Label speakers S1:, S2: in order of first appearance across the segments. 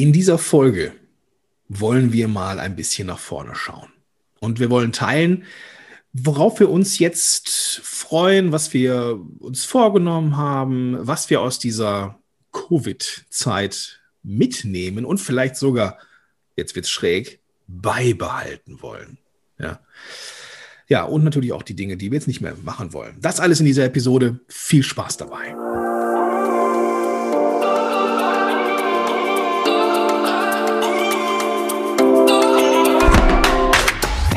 S1: In dieser Folge wollen wir mal ein bisschen nach vorne schauen. Und wir wollen teilen, worauf wir uns jetzt freuen, was wir uns vorgenommen haben, was wir aus dieser Covid-Zeit mitnehmen und vielleicht sogar, jetzt wird's schräg, beibehalten wollen. Ja. Ja, und natürlich auch die Dinge, die wir jetzt nicht mehr machen wollen. Das alles in dieser Episode. Viel Spaß dabei.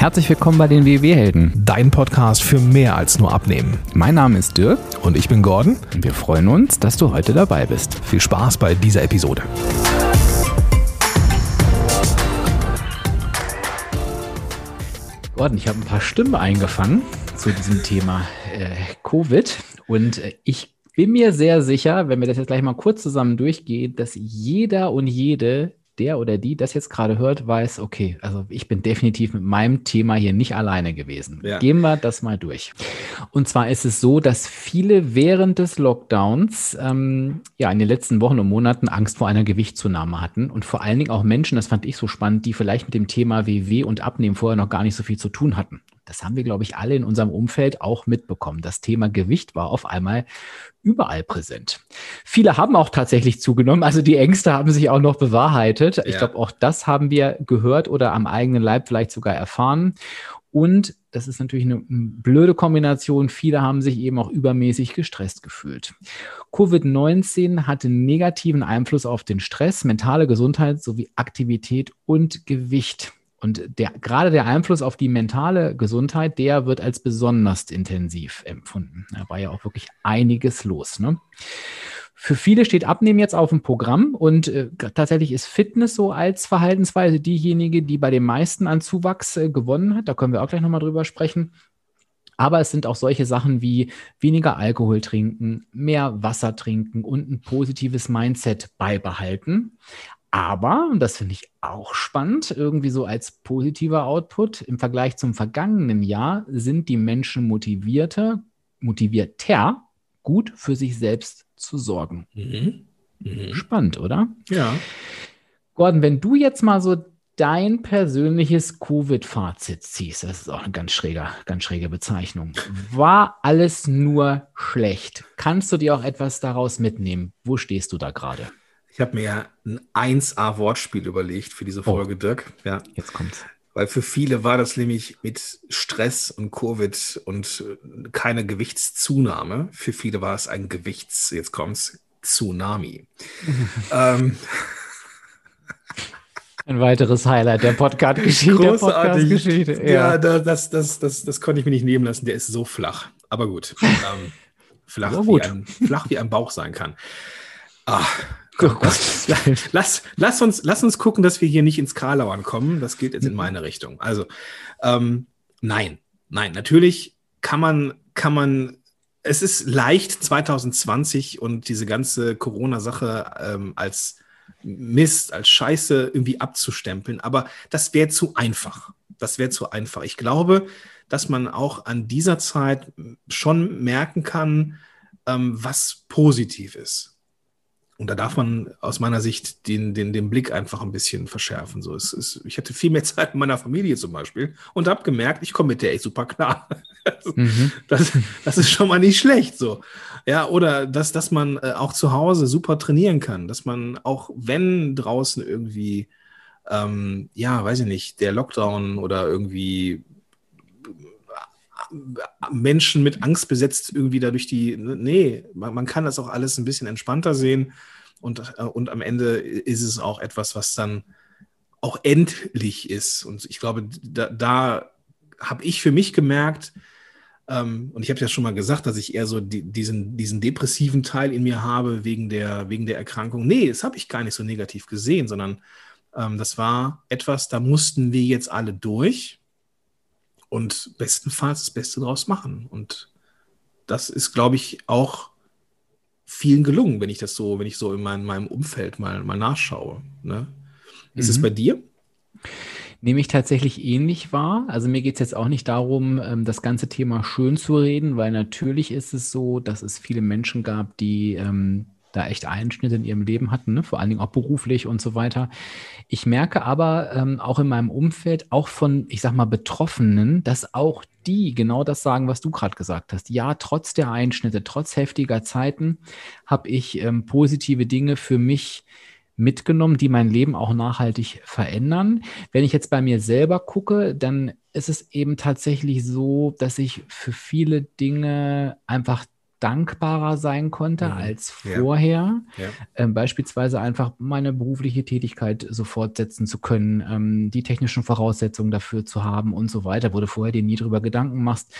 S2: Herzlich willkommen bei den WW-Helden.
S1: Dein Podcast für mehr als nur Abnehmen.
S2: Mein Name ist Dirk.
S1: Und ich bin Gordon.
S2: Und wir freuen uns, dass du heute dabei bist.
S1: Viel Spaß bei dieser Episode.
S2: Gordon, ich habe ein paar Stimmen eingefangen zu diesem Thema äh, Covid. Und äh, ich bin mir sehr sicher, wenn wir das jetzt gleich mal kurz zusammen durchgehen, dass jeder und jede der oder die das jetzt gerade hört, weiß, okay, also ich bin definitiv mit meinem Thema hier nicht alleine gewesen. Ja. Gehen wir das mal durch. Und zwar ist es so, dass viele während des Lockdowns ähm, ja in den letzten Wochen und Monaten Angst vor einer Gewichtszunahme hatten und vor allen Dingen auch Menschen, das fand ich so spannend, die vielleicht mit dem Thema WW und Abnehmen vorher noch gar nicht so viel zu tun hatten. Das haben wir, glaube ich, alle in unserem Umfeld auch mitbekommen. Das Thema Gewicht war auf einmal überall präsent. Viele haben auch tatsächlich zugenommen, also die Ängste haben sich auch noch bewahrheitet. Ja. Ich glaube, auch das haben wir gehört oder am eigenen Leib vielleicht sogar erfahren. Und das ist natürlich eine blöde Kombination. Viele haben sich eben auch übermäßig gestresst gefühlt. Covid-19 hatte negativen Einfluss auf den Stress, mentale Gesundheit sowie Aktivität und Gewicht. Und der, gerade der Einfluss auf die mentale Gesundheit, der wird als besonders intensiv empfunden. Da war ja auch wirklich einiges los. Ne? Für viele steht Abnehmen jetzt auf dem Programm und äh, tatsächlich ist Fitness so als Verhaltensweise diejenige, die bei den meisten an Zuwachs äh, gewonnen hat. Da können wir auch gleich nochmal drüber sprechen. Aber es sind auch solche Sachen wie weniger Alkohol trinken, mehr Wasser trinken und ein positives Mindset beibehalten. Aber, und das finde ich auch spannend, irgendwie so als positiver Output, im Vergleich zum vergangenen Jahr sind die Menschen motivierter, motivierter, gut für sich selbst zu sorgen. Mhm. Mhm. Spannend, oder?
S1: Ja.
S2: Gordon, wenn du jetzt mal so dein persönliches Covid-Fazit ziehst, das ist auch eine ganz schräge, ganz schräge Bezeichnung. War alles nur schlecht? Kannst du dir auch etwas daraus mitnehmen? Wo stehst du da gerade?
S1: Ich habe mir ein 1A-Wortspiel überlegt für diese oh. Folge, oh, Dirk.
S2: Ja. Jetzt kommt's.
S1: Weil für viele war das nämlich mit Stress und Covid und äh, keine Gewichtszunahme. Für viele war es ein Gewichts, jetzt kommt's, Tsunami. ähm,
S2: ein weiteres Highlight der Podcast-Geschichte.
S1: Großartig. Podcast ja, das, das, das, das konnte ich mir nicht nehmen lassen. Der ist so flach. Aber gut. Ähm, flach, gut. Wie ein, flach wie ein Bauch sein kann. Ah, Oh. Lass, lass, uns, lass uns gucken, dass wir hier nicht ins Karlauern kommen. Das geht jetzt in mhm. meine Richtung. Also, ähm, nein, nein, natürlich kann man, kann man, es ist leicht 2020 und diese ganze Corona-Sache ähm, als Mist, als Scheiße irgendwie abzustempeln, aber das wäre zu einfach. Das wäre zu einfach. Ich glaube, dass man auch an dieser Zeit schon merken kann, ähm, was positiv ist. Und da darf man aus meiner Sicht den, den, den Blick einfach ein bisschen verschärfen. So, es ist, ich hatte viel mehr Zeit mit meiner Familie zum Beispiel und habe gemerkt, ich komme mit der echt super klar. Mhm. Das, das ist schon mal nicht schlecht. So. Ja, oder dass, dass man äh, auch zu Hause super trainieren kann, dass man auch, wenn draußen irgendwie, ähm, ja, weiß ich nicht, der Lockdown oder irgendwie Menschen mit Angst besetzt irgendwie dadurch die, nee, man, man, kann das auch alles ein bisschen entspannter sehen und, äh, und am Ende ist es auch etwas, was dann auch endlich ist. Und ich glaube, da, da habe ich für mich gemerkt, ähm, und ich habe ja schon mal gesagt, dass ich eher so die, diesen, diesen depressiven Teil in mir habe wegen der, wegen der Erkrankung. Nee, das habe ich gar nicht so negativ gesehen, sondern ähm, das war etwas, da mussten wir jetzt alle durch und bestenfalls das Beste draus machen. Und das ist, glaube ich, auch vielen gelungen, wenn ich das so, wenn ich so in mein, meinem Umfeld mal, mal nachschaue. Ne? Ist mhm. es bei dir?
S2: Nehme ich tatsächlich ähnlich wahr. Also mir geht es jetzt auch nicht darum, ähm, das ganze Thema schön zu reden, weil natürlich ist es so, dass es viele Menschen gab, die ähm, da echt Einschnitte in ihrem Leben hatten, ne? vor allen Dingen auch beruflich und so weiter. Ich merke aber ähm, auch in meinem Umfeld, auch von, ich sag mal, Betroffenen, dass auch die genau das sagen, was du gerade gesagt hast. Ja, trotz der Einschnitte, trotz heftiger Zeiten habe ich ähm, positive Dinge für mich mitgenommen, die mein Leben auch nachhaltig verändern. Wenn ich jetzt bei mir selber gucke, dann ist es eben tatsächlich so, dass ich für viele Dinge einfach dankbarer sein konnte mhm. als vorher. Ja. Ja. Ähm, beispielsweise einfach meine berufliche Tätigkeit so fortsetzen zu können, ähm, die technischen Voraussetzungen dafür zu haben und so weiter, wo du vorher dir nie drüber Gedanken machst,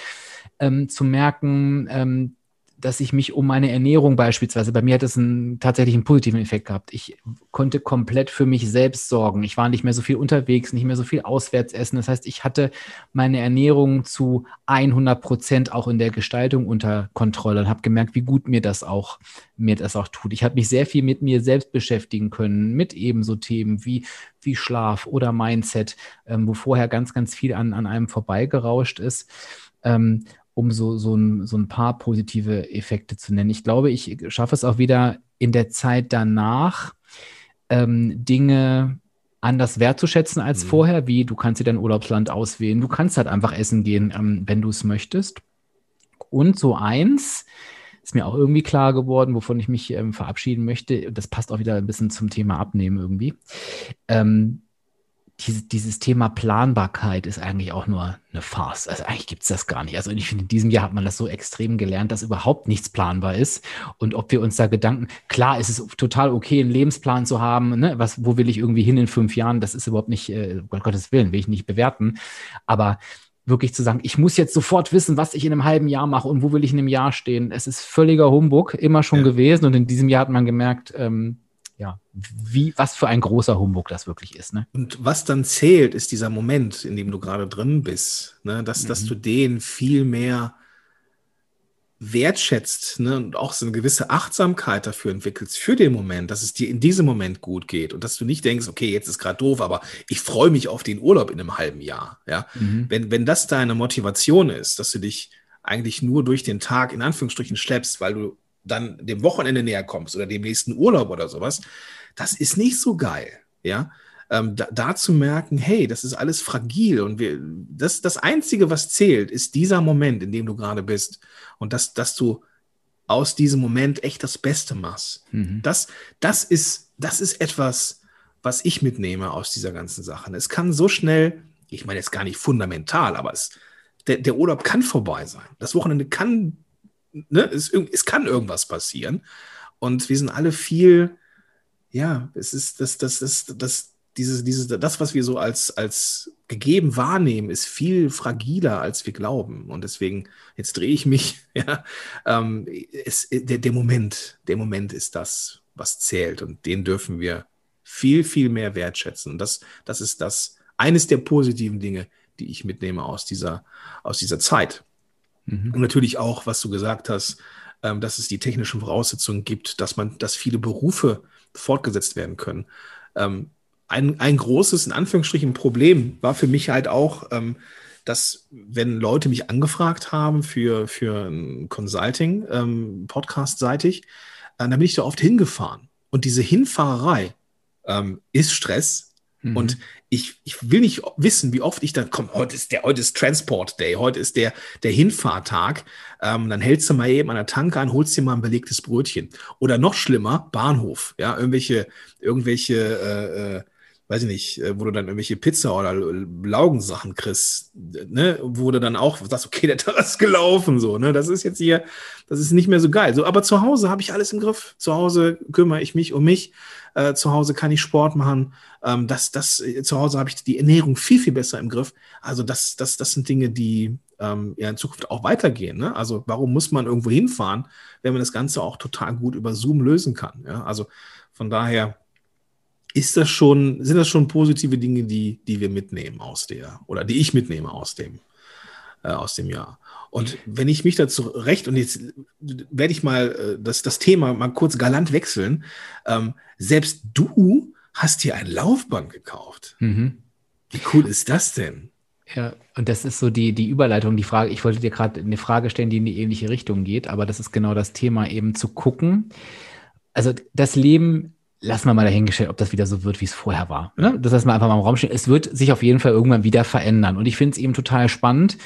S2: ähm, zu merken, ähm, dass ich mich um meine Ernährung beispielsweise, bei mir hat es einen, tatsächlich einen positiven Effekt gehabt. Ich konnte komplett für mich selbst sorgen. Ich war nicht mehr so viel unterwegs, nicht mehr so viel auswärts essen. Das heißt, ich hatte meine Ernährung zu 100 Prozent auch in der Gestaltung unter Kontrolle und habe gemerkt, wie gut mir das auch, mir das auch tut. Ich habe mich sehr viel mit mir selbst beschäftigen können, mit ebenso Themen wie, wie Schlaf oder Mindset, ähm, wo vorher ganz, ganz viel an, an einem vorbeigerauscht ist. Ähm, um so, so, ein, so ein paar positive Effekte zu nennen. Ich glaube, ich schaffe es auch wieder in der Zeit danach, ähm, Dinge anders wertzuschätzen als mhm. vorher, wie du kannst dir dein Urlaubsland auswählen, du kannst halt einfach essen gehen, ähm, wenn du es möchtest. Und so eins ist mir auch irgendwie klar geworden, wovon ich mich ähm, verabschieden möchte. Das passt auch wieder ein bisschen zum Thema Abnehmen irgendwie. Ähm, diese, dieses Thema Planbarkeit ist eigentlich auch nur eine Farce. Also eigentlich gibt es das gar nicht. Also ich finde, in diesem Jahr hat man das so extrem gelernt, dass überhaupt nichts planbar ist. Und ob wir uns da Gedanken, klar ist es total okay, einen Lebensplan zu haben, ne? Was, wo will ich irgendwie hin in fünf Jahren? Das ist überhaupt nicht, äh, um Gottes Willen, will ich nicht bewerten. Aber wirklich zu sagen, ich muss jetzt sofort wissen, was ich in einem halben Jahr mache und wo will ich in einem Jahr stehen. Es ist völliger Humbug, immer schon ja. gewesen. Und in diesem Jahr hat man gemerkt, ähm, ja, wie, was für ein großer Humbug das wirklich ist. Ne?
S1: Und was dann zählt, ist dieser Moment, in dem du gerade drin bist, ne? dass, mhm. dass du den viel mehr wertschätzt ne? und auch so eine gewisse Achtsamkeit dafür entwickelst, für den Moment, dass es dir in diesem Moment gut geht und dass du nicht denkst, okay, jetzt ist gerade doof, aber ich freue mich auf den Urlaub in einem halben Jahr. Ja? Mhm. Wenn, wenn das deine Motivation ist, dass du dich eigentlich nur durch den Tag in Anführungsstrichen schleppst, weil du dann dem Wochenende näher kommst oder dem nächsten Urlaub oder sowas, das ist nicht so geil, ja. Ähm, da, da, zu merken, hey, das ist alles fragil und wir, das, das Einzige, was zählt, ist dieser Moment, in dem du gerade bist und das, dass du aus diesem Moment echt das Beste machst. Mhm. Das, das, ist, das ist etwas, was ich mitnehme aus dieser ganzen Sache. Es kann so schnell, ich meine jetzt gar nicht fundamental, aber es, der, der Urlaub kann vorbei sein. Das Wochenende kann ne, es, es kann irgendwas passieren. Und wir sind alle viel, ja, es ist das, das, das, das, dieses, dieses, das, was wir so als, als gegeben wahrnehmen, ist viel fragiler, als wir glauben. Und deswegen, jetzt drehe ich mich, ja, ähm, es, der, der Moment, der Moment ist das, was zählt. Und den dürfen wir viel, viel mehr wertschätzen. Und das, das ist das, eines der positiven Dinge, die ich mitnehme aus dieser, aus dieser Zeit. Mhm. Und natürlich auch, was du gesagt hast, ähm, dass es die technischen Voraussetzungen gibt, dass man, dass viele Berufe fortgesetzt werden können. Ähm, ein, ein großes, in Anführungsstrichen, Problem war für mich halt auch, ähm, dass wenn Leute mich angefragt haben für, für ein Consulting, ähm, Podcast-seitig, äh, dann bin ich da oft hingefahren. Und diese Hinfahrerei ähm, ist Stress, Mhm. Und ich, ich will nicht wissen, wie oft ich dann komme, heute ist der, heute ist Transport Day, heute ist der, der Hinfahrtag. Ähm, dann hältst du mal eben an der Tanke an, holst dir mal ein belegtes Brötchen. Oder noch schlimmer, Bahnhof, ja, irgendwelche, irgendwelche, äh, äh, weiß ich nicht, äh, wo du dann irgendwelche Pizza oder Laugensachen kriegst, ne, wo du dann auch sagst, okay, der Tag ist gelaufen, so, ne, das ist jetzt hier, das ist nicht mehr so geil. So, aber zu Hause habe ich alles im Griff. Zu Hause kümmere ich mich um mich. Äh, zu Hause kann ich Sport machen. Ähm, das, das, äh, zu Hause habe ich die Ernährung viel, viel besser im Griff. Also das, das, das sind Dinge, die ähm, ja in Zukunft auch weitergehen. Ne? Also warum muss man irgendwo hinfahren, wenn man das Ganze auch total gut über Zoom lösen kann? Ja? Also von daher ist das schon, sind das schon positive Dinge, die, die wir mitnehmen aus der, oder die ich mitnehme aus dem, äh, aus dem Jahr. Und wenn ich mich dazu recht, und jetzt werde ich mal äh, das, das Thema mal kurz galant wechseln, ähm, selbst du hast dir ein Laufband gekauft. Mhm. Wie cool ist das denn?
S2: Ja, und das ist so die, die Überleitung, die Frage, ich wollte dir gerade eine Frage stellen, die in die ähnliche Richtung geht, aber das ist genau das Thema, eben zu gucken, also das Leben lassen wir mal dahingestellt, ob das wieder so wird, wie es vorher war. Ne? Das heißt mal einfach mal im Raum stehen. Es wird sich auf jeden Fall irgendwann wieder verändern. Und ich finde es eben total spannend,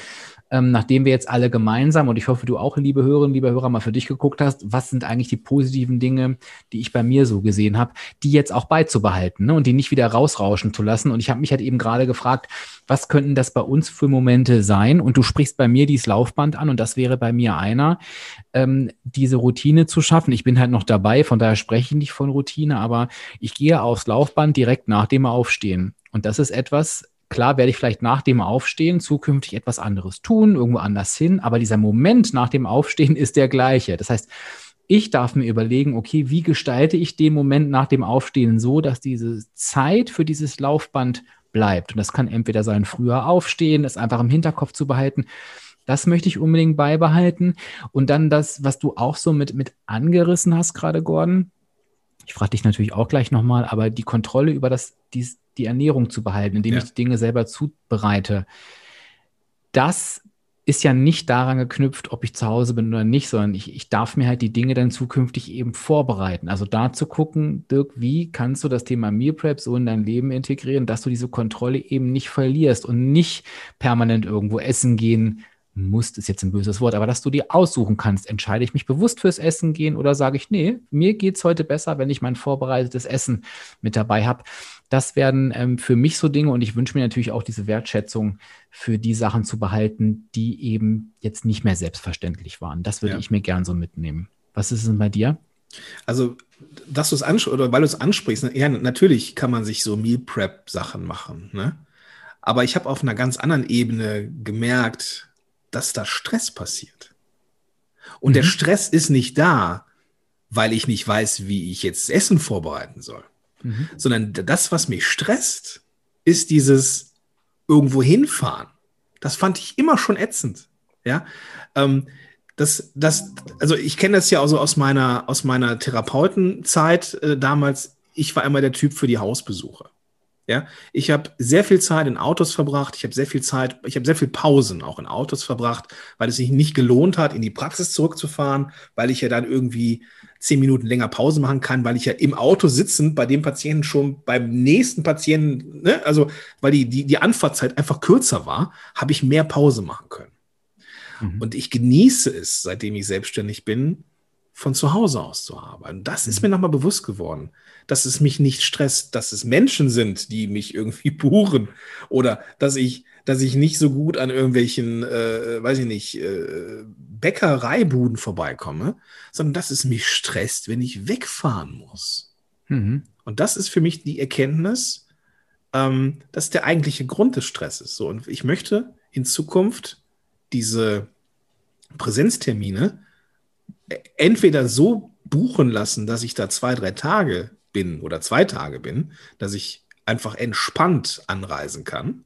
S2: ähm, nachdem wir jetzt alle gemeinsam, und ich hoffe, du auch, liebe Hörerinnen, liebe Hörer, mal für dich geguckt hast, was sind eigentlich die positiven Dinge, die ich bei mir so gesehen habe, die jetzt auch beizubehalten ne? und die nicht wieder rausrauschen zu lassen. Und ich habe mich halt eben gerade gefragt, was könnten das bei uns für Momente sein? Und du sprichst bei mir dieses Laufband an und das wäre bei mir einer, ähm, diese Routine zu schaffen. Ich bin halt noch dabei, von daher spreche ich nicht von Routine, aber ich gehe aufs Laufband direkt nach dem Aufstehen. Und das ist etwas, Klar werde ich vielleicht nach dem Aufstehen zukünftig etwas anderes tun, irgendwo anders hin, aber dieser Moment nach dem Aufstehen ist der gleiche. Das heißt, ich darf mir überlegen, okay, wie gestalte ich den Moment nach dem Aufstehen so, dass diese Zeit für dieses Laufband bleibt. Und das kann entweder sein, früher aufstehen, es einfach im Hinterkopf zu behalten. Das möchte ich unbedingt beibehalten. Und dann das, was du auch so mit, mit angerissen hast gerade, Gordon. Ich frage dich natürlich auch gleich nochmal, aber die Kontrolle über das, dies, die Ernährung zu behalten, indem ja. ich die Dinge selber zubereite. Das ist ja nicht daran geknüpft, ob ich zu Hause bin oder nicht, sondern ich, ich darf mir halt die Dinge dann zukünftig eben vorbereiten. Also da zu gucken, Dirk, wie kannst du das Thema Meal Prep so in dein Leben integrieren, dass du diese Kontrolle eben nicht verlierst und nicht permanent irgendwo essen gehen musst, ist jetzt ein böses Wort, aber dass du dir aussuchen kannst, entscheide ich mich bewusst fürs Essen gehen oder sage ich, nee, mir geht es heute besser, wenn ich mein vorbereitetes Essen mit dabei habe. Das werden ähm, für mich so Dinge und ich wünsche mir natürlich auch diese Wertschätzung für die Sachen zu behalten, die eben jetzt nicht mehr selbstverständlich waren. Das würde ja. ich mir gern so mitnehmen. Was ist denn bei dir?
S1: Also, dass du es ansprichst, oder weil du es ansprichst, ne, ja, natürlich kann man sich so Meal Prep Sachen machen, ne? Aber ich habe auf einer ganz anderen Ebene gemerkt, dass da Stress passiert. Und mhm. der Stress ist nicht da, weil ich nicht weiß, wie ich jetzt Essen vorbereiten soll, mhm. sondern das, was mich stresst, ist dieses irgendwo hinfahren. Das fand ich immer schon ätzend. Ja, ähm, das, das, also ich kenne das ja also aus meiner, aus meiner Therapeutenzeit äh, damals. Ich war immer der Typ für die Hausbesuche. Ja, ich habe sehr viel Zeit in Autos verbracht. Ich habe sehr viel Zeit, ich habe sehr viel Pausen auch in Autos verbracht, weil es sich nicht gelohnt hat, in die Praxis zurückzufahren, weil ich ja dann irgendwie zehn Minuten länger Pause machen kann, weil ich ja im Auto sitzend bei dem Patienten schon beim nächsten Patienten, ne, also weil die, die, die Anfahrtzeit einfach kürzer war, habe ich mehr Pause machen können. Mhm. Und ich genieße es, seitdem ich selbstständig bin, von zu Hause aus zu arbeiten. Das ist mhm. mir nochmal bewusst geworden dass es mich nicht stresst, dass es Menschen sind, die mich irgendwie buchen oder dass ich, dass ich nicht so gut an irgendwelchen, äh, weiß ich nicht, äh, Bäckereibuden vorbeikomme, sondern dass es mich stresst, wenn ich wegfahren muss. Mhm. Und das ist für mich die Erkenntnis, ähm, das ist der eigentliche Grund des Stresses. So, und ich möchte in Zukunft diese Präsenztermine äh, entweder so buchen lassen, dass ich da zwei, drei Tage bin oder zwei Tage bin, dass ich einfach entspannt anreisen kann.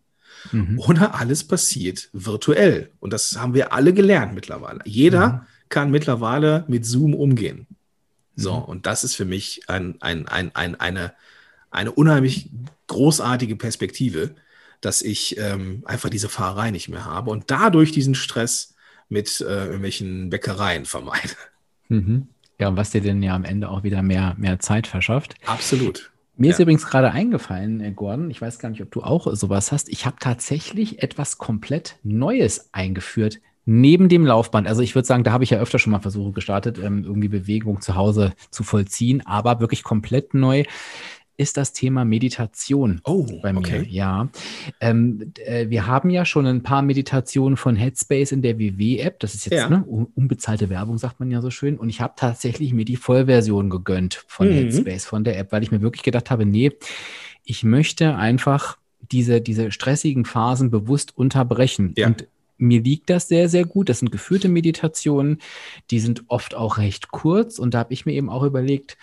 S1: Mhm. Oder alles passiert virtuell. Und das haben wir alle gelernt mittlerweile. Jeder mhm. kann mittlerweile mit Zoom umgehen. So, mhm. und das ist für mich ein, ein, ein, ein, eine, eine unheimlich großartige Perspektive, dass ich ähm, einfach diese Fahrerei nicht mehr habe und dadurch diesen Stress mit äh, irgendwelchen Bäckereien vermeide.
S2: Mhm. Ja, und was dir denn ja am Ende auch wieder mehr, mehr Zeit verschafft.
S1: Absolut.
S2: Mir ja. ist übrigens gerade eingefallen, äh, Gordon, ich weiß gar nicht, ob du auch sowas hast. Ich habe tatsächlich etwas komplett Neues eingeführt neben dem Laufband. Also ich würde sagen, da habe ich ja öfter schon mal Versuche gestartet, ähm, irgendwie Bewegung zu Hause zu vollziehen, aber wirklich komplett neu ist das Thema Meditation
S1: oh,
S2: bei mir.
S1: Okay.
S2: Ja, ähm, äh, wir haben ja schon ein paar Meditationen von Headspace in der WW-App. Das ist jetzt ja. ne, unbezahlte Werbung, sagt man ja so schön. Und ich habe tatsächlich mir die Vollversion gegönnt von mhm. Headspace, von der App, weil ich mir wirklich gedacht habe, nee, ich möchte einfach diese, diese stressigen Phasen bewusst unterbrechen. Ja. Und mir liegt das sehr, sehr gut. Das sind geführte Meditationen, die sind oft auch recht kurz. Und da habe ich mir eben auch überlegt,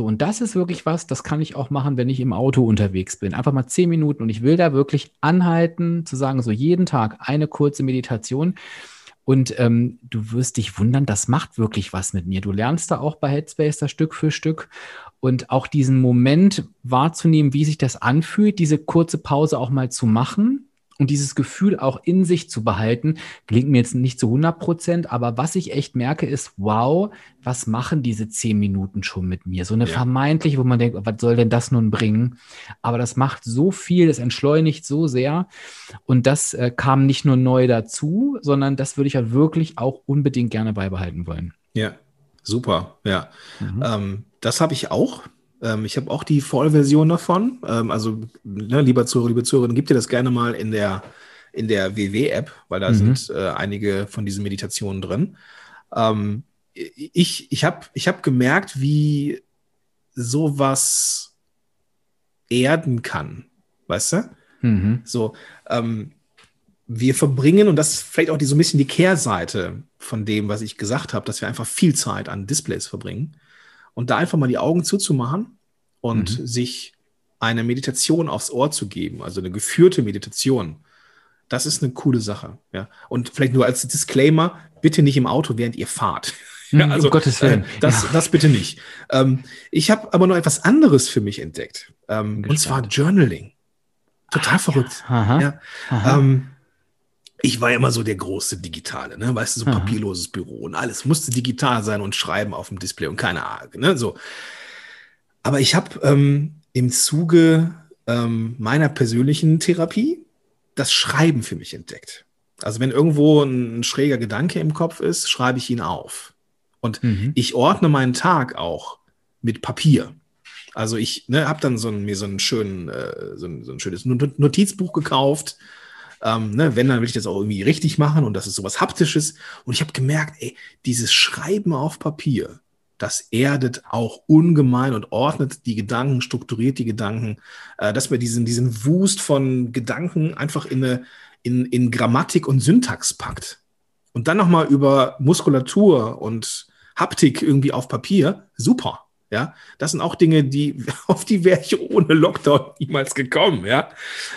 S2: so, und das ist wirklich was, das kann ich auch machen, wenn ich im Auto unterwegs bin. Einfach mal zehn Minuten und ich will da wirklich anhalten, zu sagen, so jeden Tag eine kurze Meditation. Und ähm, du wirst dich wundern, das macht wirklich was mit mir. Du lernst da auch bei Headspace da Stück für Stück und auch diesen Moment wahrzunehmen, wie sich das anfühlt, diese kurze Pause auch mal zu machen und dieses Gefühl auch in sich zu behalten, gelingt mir jetzt nicht zu 100 Prozent, aber was ich echt merke ist, wow, was machen diese zehn Minuten schon mit mir? So eine ja. vermeintliche, wo man denkt, was soll denn das nun bringen? Aber das macht so viel, das entschleunigt so sehr und das äh, kam nicht nur neu dazu, sondern das würde ich ja wirklich auch unbedingt gerne beibehalten wollen.
S1: Ja, super, ja. Mhm. Ähm, das habe ich auch. Ähm, ich habe auch die Vollversion davon. Ähm, also, ne, lieber Zuhörer, liebe Zuhörerinnen, gib dir das gerne mal in der, in der WW-App, weil da mhm. sind äh, einige von diesen Meditationen drin. Ähm, ich ich habe ich hab gemerkt, wie sowas erden kann. Weißt du? Mhm. So, ähm, wir verbringen, und das ist vielleicht auch die, so ein bisschen die Kehrseite von dem, was ich gesagt habe, dass wir einfach viel Zeit an Displays verbringen. Und da einfach mal die Augen zuzumachen und mhm. sich eine Meditation aufs Ohr zu geben, also eine geführte Meditation, das ist eine coole Sache. Ja. Und vielleicht nur als Disclaimer, bitte nicht im Auto, während ihr fahrt.
S2: ja, also, um Gottes Willen. Äh,
S1: das, ja. das bitte nicht. Ähm, ich habe aber noch etwas anderes für mich entdeckt. Ähm, und zwar Journaling. Total Ach, verrückt. Ja. Aha. Ja. Aha. Ähm, ich war ja immer so der große Digitale, ne? Weißt du, so Aha. papierloses Büro und alles musste digital sein und schreiben auf dem Display und keine Ahnung, ne? So. Aber ich habe ähm, im Zuge ähm, meiner persönlichen Therapie das Schreiben für mich entdeckt. Also wenn irgendwo ein, schräger Gedanke im Kopf ist, schreibe ich ihn auf. Und mhm. ich ordne meinen Tag auch mit Papier. Also ich ne, habe dann so ein, mir so, einen schönen, äh, so, ein, so ein schönes Notizbuch gekauft ähm, ne, wenn, dann will ich das auch irgendwie richtig machen und das ist sowas Haptisches. Und ich habe gemerkt, ey, dieses Schreiben auf Papier, das erdet auch ungemein und ordnet die Gedanken, strukturiert die Gedanken, äh, dass man diesen, diesen Wust von Gedanken einfach in, eine, in, in Grammatik und Syntax packt. Und dann nochmal über Muskulatur und Haptik irgendwie auf Papier, super. Ja, das sind auch Dinge, die, auf die wäre ich ohne Lockdown niemals gekommen, ja.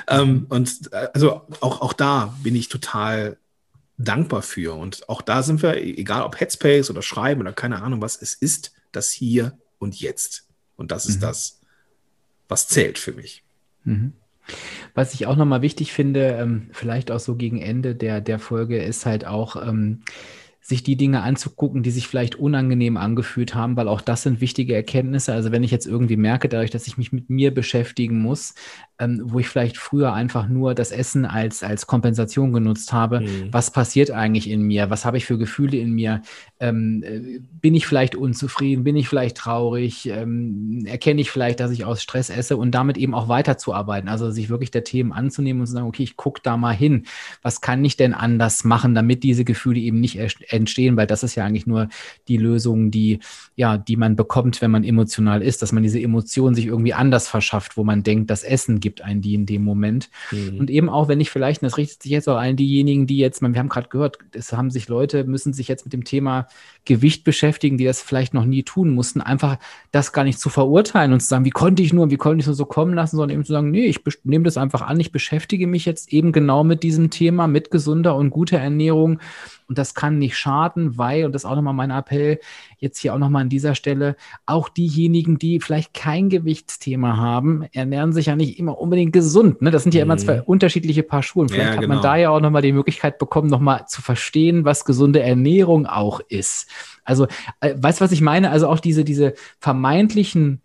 S1: Ähm, und äh, also auch, auch da bin ich total dankbar für. Und auch da sind wir, egal ob Headspace oder Schreiben oder keine Ahnung was, es ist das Hier und Jetzt. Und das ist mhm. das, was zählt für mich.
S2: Mhm. Was ich auch nochmal wichtig finde, ähm, vielleicht auch so gegen Ende der, der Folge, ist halt auch, ähm, sich die Dinge anzugucken, die sich vielleicht unangenehm angefühlt haben, weil auch das sind wichtige Erkenntnisse. Also wenn ich jetzt irgendwie merke, dadurch, dass ich mich mit mir beschäftigen muss, ähm, wo ich vielleicht früher einfach nur das Essen als, als Kompensation genutzt habe, mhm. was passiert eigentlich in mir? Was habe ich für Gefühle in mir? Ähm, äh, bin ich vielleicht unzufrieden? Bin ich vielleicht traurig? Ähm, erkenne ich vielleicht, dass ich aus Stress esse und damit eben auch weiterzuarbeiten? Also sich wirklich der Themen anzunehmen und zu sagen, okay, ich gucke da mal hin. Was kann ich denn anders machen, damit diese Gefühle eben nicht entstehen? Weil das ist ja eigentlich nur die Lösung, die, ja, die man bekommt, wenn man emotional ist, dass man diese Emotionen sich irgendwie anders verschafft, wo man denkt, das Essen gibt einen die in dem Moment. Mhm. Und eben auch, wenn ich vielleicht, und das richtet sich jetzt auch an diejenigen, die jetzt, wir haben gerade gehört, es haben sich Leute, müssen sich jetzt mit dem Thema Gewicht beschäftigen, die das vielleicht noch nie tun mussten, einfach das gar nicht zu verurteilen und zu sagen, wie konnte ich nur, wie konnte ich nur so kommen lassen, sondern eben zu sagen, nee, ich nehme das einfach an, ich beschäftige mich jetzt eben genau mit diesem Thema, mit gesunder und guter Ernährung und das kann nicht schaden, weil, und das ist auch nochmal mein Appell, jetzt hier auch nochmal an dieser Stelle, auch diejenigen, die vielleicht kein Gewichtsthema haben, ernähren sich ja nicht immer unbedingt gesund. Ne? Das sind ja immer zwei mhm. unterschiedliche Paar Schuhe. Und vielleicht ja, hat genau. man da ja auch nochmal die Möglichkeit bekommen, nochmal zu verstehen, was gesunde Ernährung auch ist. Also, äh, weißt du, was ich meine? Also auch diese, diese vermeintlichen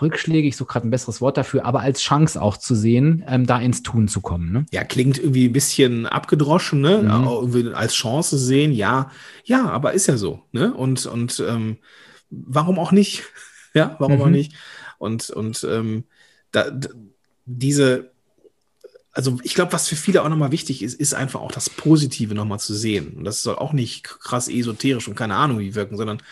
S2: Rückschläge, ich suche gerade ein besseres Wort dafür, aber als Chance auch zu sehen, ähm, da ins Tun zu kommen. Ne?
S1: Ja, klingt irgendwie ein bisschen abgedroschen, ne? Mhm. als Chance sehen, ja, ja, aber ist ja so, ne? Und, und ähm, warum auch nicht? ja, warum mhm. auch nicht? Und, und ähm, da, diese, also ich glaube, was für viele auch nochmal wichtig ist, ist einfach auch das Positive nochmal zu sehen. Und das soll auch nicht krass esoterisch und keine Ahnung wie wirken, sondern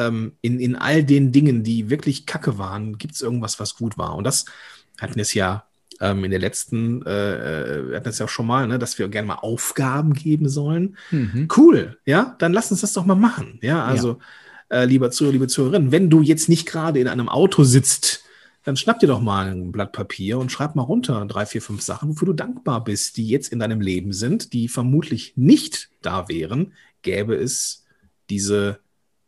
S1: ähm, in, in all den Dingen, die wirklich kacke waren, gibt es irgendwas, was gut war. Und das hatten wir es ja ähm, in der letzten, äh, äh, wir hatten es ja auch schon mal, ne, dass wir gerne mal Aufgaben geben sollen. Mhm. Cool, ja, dann lass uns das doch mal machen. Ja, also, ja. Äh, lieber Zuhörer, liebe Zuhörerin, wenn du jetzt nicht gerade in einem Auto sitzt, dann schnapp dir doch mal ein Blatt Papier und schreib mal runter drei, vier, fünf Sachen, wofür du dankbar bist, die jetzt in deinem Leben sind, die vermutlich nicht da wären, gäbe es diese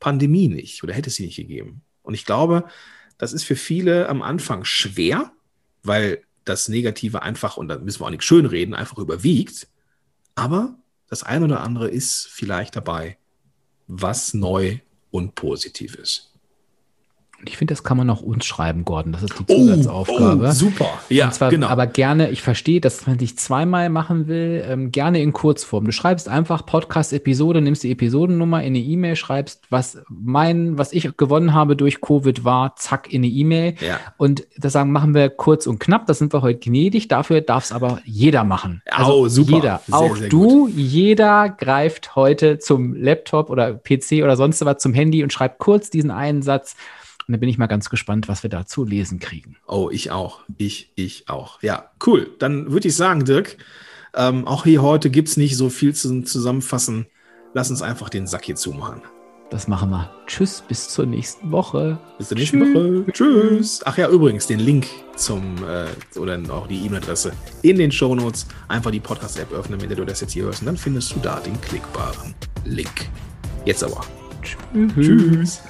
S1: Pandemie nicht oder hätte es sie nicht gegeben. Und ich glaube, das ist für viele am Anfang schwer, weil das Negative einfach, und da müssen wir auch nicht schönreden, einfach überwiegt. Aber das eine oder andere ist vielleicht dabei, was neu und positiv ist.
S2: Und ich finde, das kann man auch uns schreiben, Gordon. Das ist die oh, Zusatzaufgabe. Oh, oh,
S1: super. Ja,
S2: zwar, genau. Aber gerne, ich verstehe, dass man dich zweimal machen will, ähm, gerne in Kurzform. Du schreibst einfach Podcast-Episode, nimmst die Episodennummer in eine E-Mail, schreibst, was mein, was ich gewonnen habe durch Covid war, zack, in eine E-Mail. Ja. Und das sagen, machen wir kurz und knapp. Das sind wir heute gnädig. Dafür darf es aber jeder machen.
S1: Also oh, super.
S2: Jeder. Sehr, auch sehr du, gut. jeder greift heute zum Laptop oder PC oder sonst was zum Handy und schreibt kurz diesen einen Satz. Und da bin ich mal ganz gespannt, was wir da zu lesen kriegen.
S1: Oh, ich auch. Ich, ich auch. Ja, cool. Dann würde ich sagen, Dirk, ähm, auch hier heute gibt es nicht so viel zu zusammenfassen. Lass uns einfach den Sack hier zumachen.
S2: Das machen wir. Tschüss, bis zur nächsten Woche.
S1: Bis zur nächsten Tschüss. Woche. Tschüss. Ach ja, übrigens, den Link zum, äh, oder auch die E-Mail-Adresse in den Show Notes. Einfach die Podcast-App öffnen, wenn du das jetzt hier hörst. Und dann findest du da den klickbaren Link. Jetzt aber.
S2: Tschüss. Tschüss.